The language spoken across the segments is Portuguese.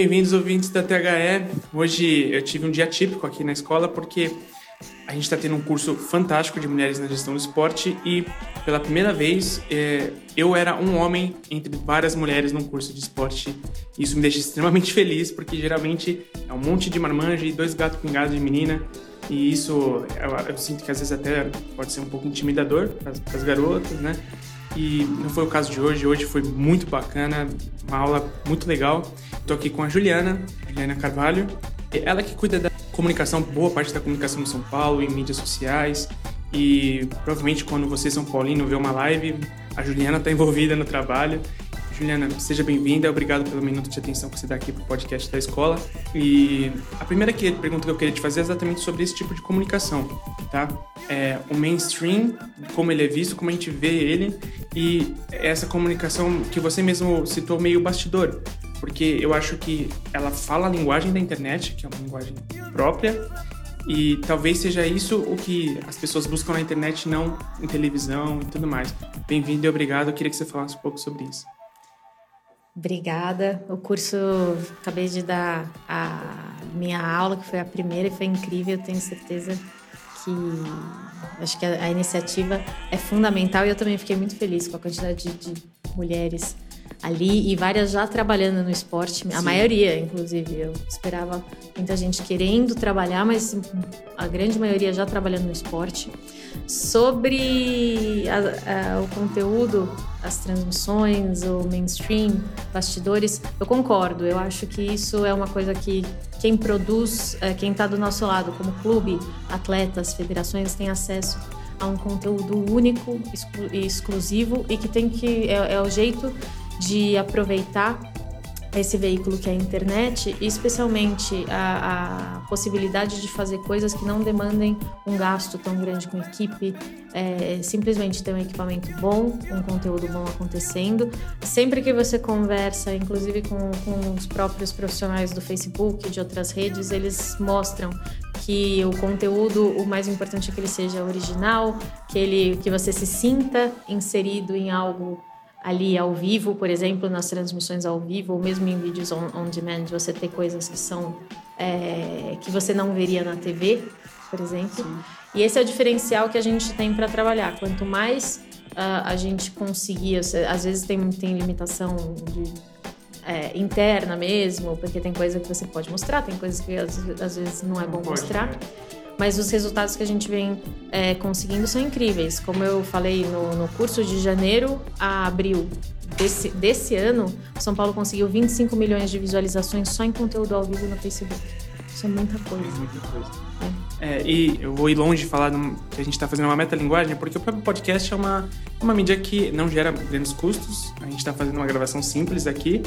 Bem-vindos, ouvintes da THE. Hoje eu tive um dia típico aqui na escola porque a gente está tendo um curso fantástico de mulheres na gestão do esporte e pela primeira vez é, eu era um homem entre várias mulheres num curso de esporte. Isso me deixa extremamente feliz porque geralmente é um monte de marmanja e dois gatos pingados de menina e isso eu, eu, sinto que às vezes até pode ser um pouco intimidador para as garotas, né? E não foi o caso de hoje. Hoje foi muito bacana, uma aula muito legal. Estou aqui com a Juliana, Juliana Carvalho. Ela que cuida da comunicação, boa parte da comunicação de São Paulo, em mídias sociais. E provavelmente quando você, São Paulino, vê uma live, a Juliana está envolvida no trabalho. Juliana, seja bem-vinda, obrigado pelo minuto de atenção que você dá aqui para o podcast da escola. E a primeira pergunta que eu queria te fazer é exatamente sobre esse tipo de comunicação, tá? É, o mainstream, como ele é visto, como a gente vê ele, e essa comunicação que você mesmo citou meio bastidor, porque eu acho que ela fala a linguagem da internet, que é uma linguagem própria, e talvez seja isso o que as pessoas buscam na internet, não em televisão e tudo mais. Bem-vindo e obrigado. Eu queria que você falasse um pouco sobre isso. Obrigada. O curso, acabei de dar a minha aula, que foi a primeira e foi incrível. Tenho certeza que acho que a, a iniciativa é fundamental e eu também fiquei muito feliz com a quantidade de, de mulheres ali e várias já trabalhando no esporte, a Sim. maioria, inclusive. Eu esperava muita gente querendo trabalhar, mas a grande maioria já trabalhando no esporte. Sobre a, a, o conteúdo, as transmissões, o mainstream, bastidores, eu concordo. Eu acho que isso é uma coisa que quem produz, é, quem está do nosso lado, como clube, atletas, federações, tem acesso a um conteúdo único e exclusivo e que tem que é, é o jeito de aproveitar esse veículo que é a internet, e especialmente a, a, possibilidade de fazer coisas que não demandem um gasto tão grande com equipe, é, simplesmente ter um equipamento bom, um conteúdo bom acontecendo. Sempre que você conversa, inclusive com, com os próprios profissionais do Facebook de outras redes, eles mostram que o conteúdo, o mais importante é que ele seja original, que ele, que você se sinta inserido em algo ali ao vivo, por exemplo, nas transmissões ao vivo, ou mesmo em vídeos on, on demand, você ter coisas que são é, que você não veria na TV, por exemplo. Sim. E esse é o diferencial que a gente tem para trabalhar. Quanto mais uh, a gente conseguir, às vezes tem, tem limitação de, é, interna mesmo, porque tem coisa que você pode mostrar, tem coisas que às, às vezes não é bom mostrar. Né? Mas os resultados que a gente vem é, conseguindo são incríveis. Como eu falei no, no curso de janeiro a abril desse, desse ano, São Paulo conseguiu 25 milhões de visualizações só em conteúdo ao vivo no Facebook. Isso é muita coisa. É muita coisa. É. É, e eu vou ir longe de falar que a gente está fazendo uma metalinguagem, porque o próprio podcast é uma, uma mídia que não gera grandes custos. A gente está fazendo uma gravação simples aqui,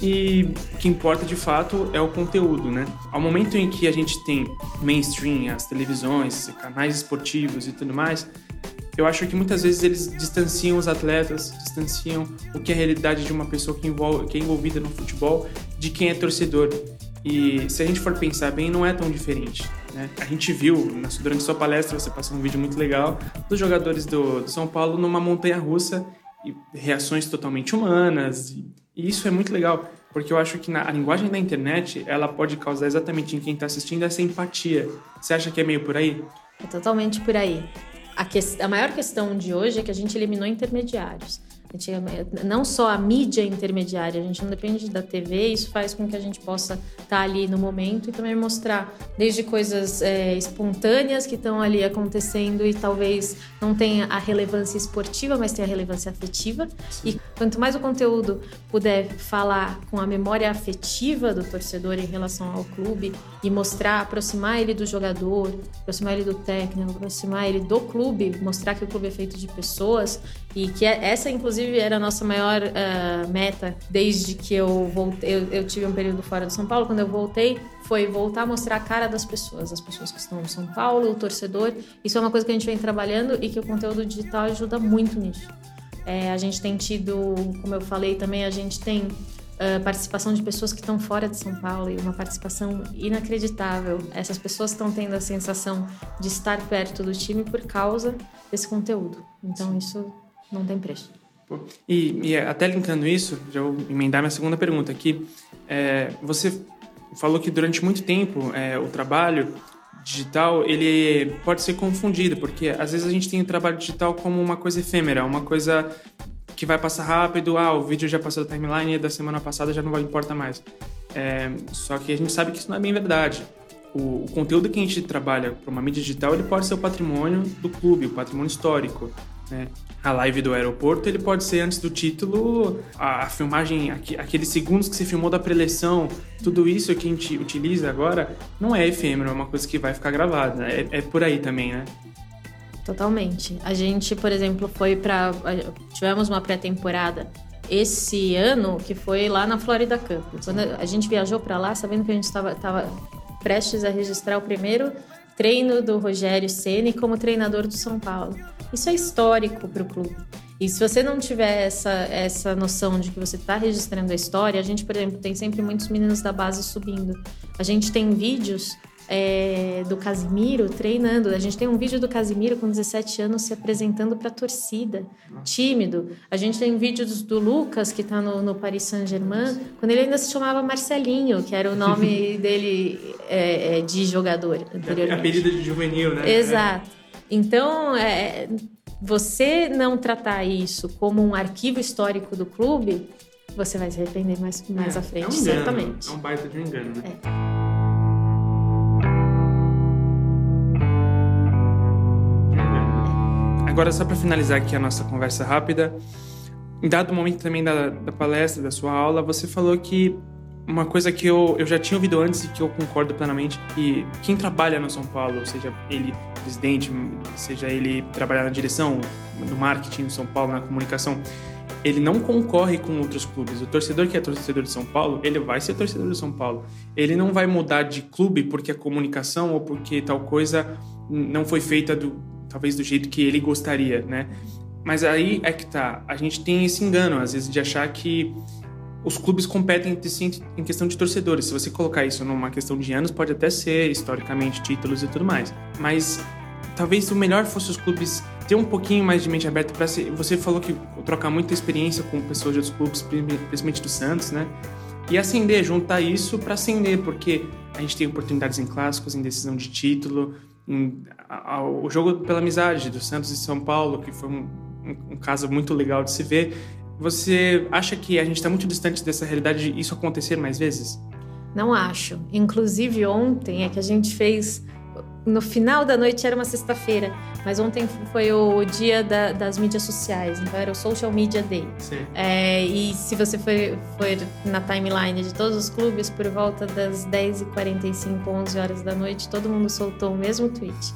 e o que importa de fato é o conteúdo, né? Ao momento em que a gente tem mainstream, as televisões, canais esportivos e tudo mais, eu acho que muitas vezes eles distanciam os atletas, distanciam o que é a realidade de uma pessoa que, envolve, que é envolvida no futebol de quem é torcedor. E se a gente for pensar bem, não é tão diferente. Né? A gente viu, durante sua palestra, você passou um vídeo muito legal dos jogadores do, do São Paulo numa montanha russa e reações totalmente humanas. E, e isso é muito legal, porque eu acho que na, a linguagem da internet ela pode causar exatamente em quem está assistindo essa empatia. Você acha que é meio por aí? É totalmente por aí. A, que, a maior questão de hoje é que a gente eliminou intermediários. Não só a mídia intermediária, a gente não depende da TV, isso faz com que a gente possa estar tá ali no momento e também mostrar desde coisas é, espontâneas que estão ali acontecendo e talvez não tenha a relevância esportiva, mas tenha a relevância afetiva. Sim. E quanto mais o conteúdo puder falar com a memória afetiva do torcedor em relação ao clube e mostrar, aproximar ele do jogador, aproximar ele do técnico, aproximar ele do clube, mostrar que o clube é feito de pessoas e que é, essa, inclusive, era a nossa maior uh, meta desde que eu voltei. Eu, eu, tive um período fora de São Paulo. Quando eu voltei, foi voltar a mostrar a cara das pessoas, as pessoas que estão em São Paulo, o torcedor. Isso é uma coisa que a gente vem trabalhando e que o conteúdo digital ajuda muito nisso. É, a gente tem tido, como eu falei também, a gente tem uh, participação de pessoas que estão fora de São Paulo e uma participação inacreditável. Essas pessoas estão tendo a sensação de estar perto do time por causa desse conteúdo. Então, isso não tem preço. E, e, até linkando isso, já vou emendar minha segunda pergunta aqui. É, você falou que durante muito tempo é, o trabalho digital ele pode ser confundido, porque às vezes a gente tem o trabalho digital como uma coisa efêmera, uma coisa que vai passar rápido, ah, o vídeo já passou da timeline da semana passada já não importa mais. É, só que a gente sabe que isso não é bem verdade. O, o conteúdo que a gente trabalha para uma mídia digital ele pode ser o patrimônio do clube, o patrimônio histórico. Né? A live do aeroporto ele pode ser antes do título, a, filmagem, aqu, aqueles segundos que se filmou da preleção, tudo isso que a gente utiliza agora não é efêmero, é uma coisa que vai ficar gravada. Né? É, é por aí também, né? Totalmente. A gente, por exemplo, foi para tivemos uma pré-temporada esse ano que foi lá na Florida Cup. Quando a gente viajou para lá, sabendo que a gente estava prestes a registrar o primeiro treino do Rogério Ceni como treinador do São Paulo. Isso é histórico para o clube. E se você não tiver essa, essa noção de que você está registrando a história, a gente, por exemplo, tem sempre muitos meninos da base subindo. A gente tem vídeos é, do Casimiro treinando. A gente tem um vídeo do Casimiro com 17 anos se apresentando para a torcida, tímido. A gente tem vídeos do Lucas, que está no, no, Paris Saint-Germain, quando ele ainda se chamava Marcelinho, que era o nome dele é, é, de jogador anteriormente. Apelido de juvenil, né? Exato. Então, é, você não tratar isso como um arquivo histórico do clube, você vai se arrepender mais, mais é, à frente, é um engano, certamente. É um baita de um engano, né? É. Agora, só para finalizar aqui a nossa conversa rápida, em dado momento também da, da palestra, da sua aula, você falou que uma coisa que eu, eu já tinha ouvido antes e que eu concordo plenamente, que quem trabalha no São Paulo, seja ele presidente, seja ele trabalhar na direção, no marketing do São Paulo, na comunicação, ele não concorre com outros clubes. O torcedor que é torcedor de São Paulo, ele vai ser torcedor de São Paulo. Ele não vai mudar de clube porque a comunicação ou porque tal coisa não foi feita do, talvez do jeito que ele gostaria, né? Mas aí é que tá, a gente tem esse engano às vezes de achar que os clubes competem entre si em questão de torcedores. Se você colocar isso numa questão de anos, pode até ser historicamente títulos e tudo mais. Mas talvez o melhor fosse os clubes ter um pouquinho mais de mente aberta para você falou que trocar muita experiência com pessoas de outros clubes, principalmente do Santos, né? E acender, juntar isso para acender, porque a gente tem oportunidades em clássicos, em decisão de título, em, a, a, o jogo pela amizade do Santos e São Paulo, que foi um, um, um caso muito legal de se ver. Você acha que a gente está muito distante dessa realidade de isso acontecer mais vezes? Não acho. Inclusive ontem é que a gente fez no final da noite era uma sexta-feira, mas ontem foi o dia da, das mídias sociais, então era o Social Media Day. É, e se você for, for na timeline de todos os clubes, por volta das 10h45, 11 horas da noite, todo mundo soltou o mesmo tweet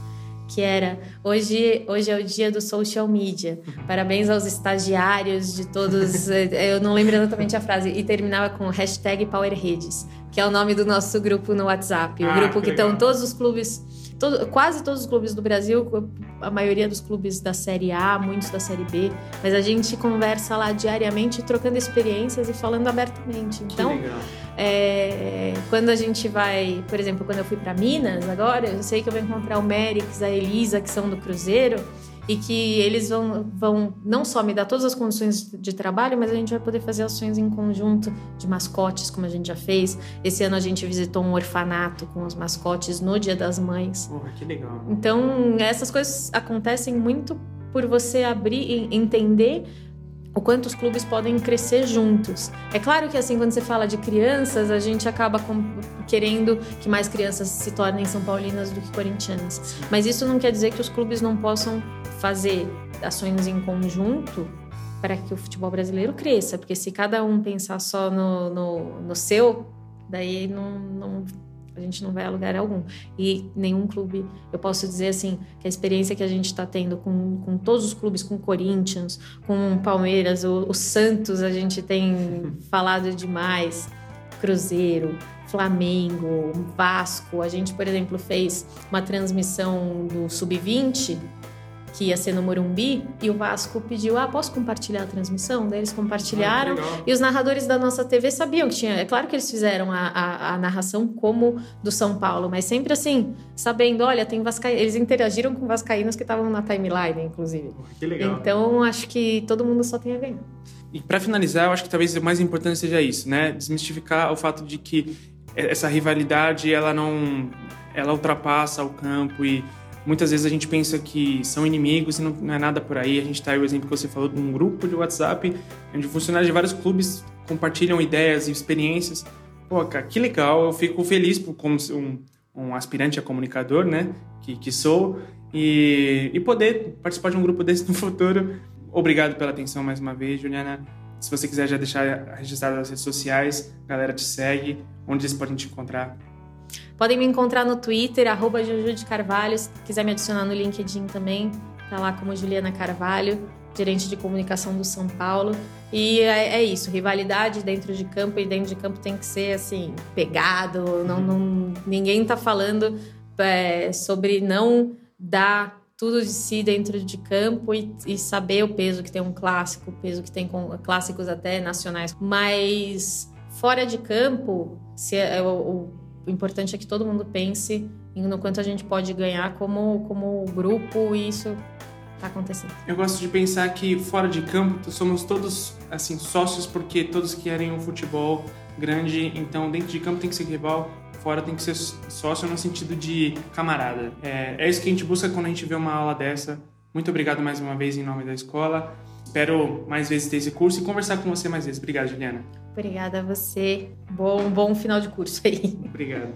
que era hoje, hoje é o dia do social media. Parabéns aos estagiários de todos. eu não lembro exatamente a frase. E terminava com hashtag PowerRedes, que é o nome do nosso grupo no WhatsApp. O ah, grupo que estão todos os clubes todo, quase todos os clubes do Brasil, a maioria dos clubes da Série A, muitos da Série B, mas a gente conversa lá diariamente, trocando experiências e falando abertamente. Então, é, quando a gente vai, por exemplo, quando eu fui para Minas agora, eu sei que eu vou encontrar o Mérix, a Elisa, que são do Cruzeiro e que eles vão, vão não só me dar todas as condições de trabalho, mas a gente vai poder fazer ações em conjunto de mascotes, como a gente já fez. Esse ano a gente visitou um orfanato com os mascotes no Dia das Mães. Porra, que legal. Então, essas coisas acontecem muito por você abrir e entender o quanto os clubes podem crescer juntos. É claro que assim, quando você fala de crianças, a gente acaba querendo que mais crianças se tornem são paulinas do que corintianas. Mas isso não quer dizer que os clubes não possam fazer ações em conjunto para que o futebol brasileiro cresça, porque se cada um pensar só no, no, no seu, daí não, não, a gente não vai a lugar algum. E nenhum clube, eu posso dizer assim, que a experiência que a gente está tendo com, com todos os clubes, com Corinthians, com Palmeiras, o, o Santos, a gente tem falado demais, Cruzeiro, Flamengo, Vasco. A gente, por exemplo, fez uma transmissão do Sub-20 que ia ser no Morumbi, e o Vasco pediu: Ah, posso compartilhar a transmissão? Daí eles compartilharam. Ah, e os narradores da nossa TV sabiam que tinha. É claro que eles fizeram a, a, a narração como do São Paulo, mas sempre assim, sabendo: olha, tem Vascaínos. Eles interagiram com Vascaínos que estavam na timeline, inclusive. Que legal. Então, acho que todo mundo só tem a ganhar. E para finalizar, eu acho que talvez o mais importante seja isso, né? Desmistificar o fato de que essa rivalidade ela não ela ultrapassa o campo e muitas vezes a gente pensa que são inimigos e não, não é nada por aí. A gente está aí o exemplo que você falou de um grupo de WhatsApp onde funcionários de vários clubes compartilham ideias e experiências. Pô, cara, que legal! Eu fico feliz por, como um, um aspirante a comunicador, né? Que, que sou e, e poder participar de um grupo desse no futuro. Obrigado pela atenção mais uma vez, Juliana. Se você quiser já deixar registrado nas redes sociais, a galera te segue. Onde eles podem te encontrar? Podem me encontrar no Twitter, arroba Juju de Carvalho. Se quiser me adicionar no LinkedIn também, tá lá como Juliana Carvalho, gerente de comunicação do São Paulo. E é, é, isso, rivalidade dentro de campo e dentro de campo tem que ser assim, pegado. Não, não ninguém tá falando é, sobre não dar tudo de si dentro de campo e, e, saber o peso que tem um clássico, o peso que tem com, clássicos até nacionais. Mas fora de campo, se é, o, o, importante é que todo mundo pense no quanto a gente pode ganhar como, como grupo e isso está acontecendo. Eu gosto de pensar que fora de campo somos todos assim sócios porque todos querem um futebol grande, então dentro de campo tem que ser rival fora tem que ser sócio no sentido de camarada. É, é isso que a gente busca quando a gente vê uma aula dessa. Muito obrigado mais uma vez em nome da escola. Espero mais vezes ter esse curso e conversar com você mais vezes. Obrigado, Juliana. Obrigada a você. Bom, bom final de curso aí. Obrigado.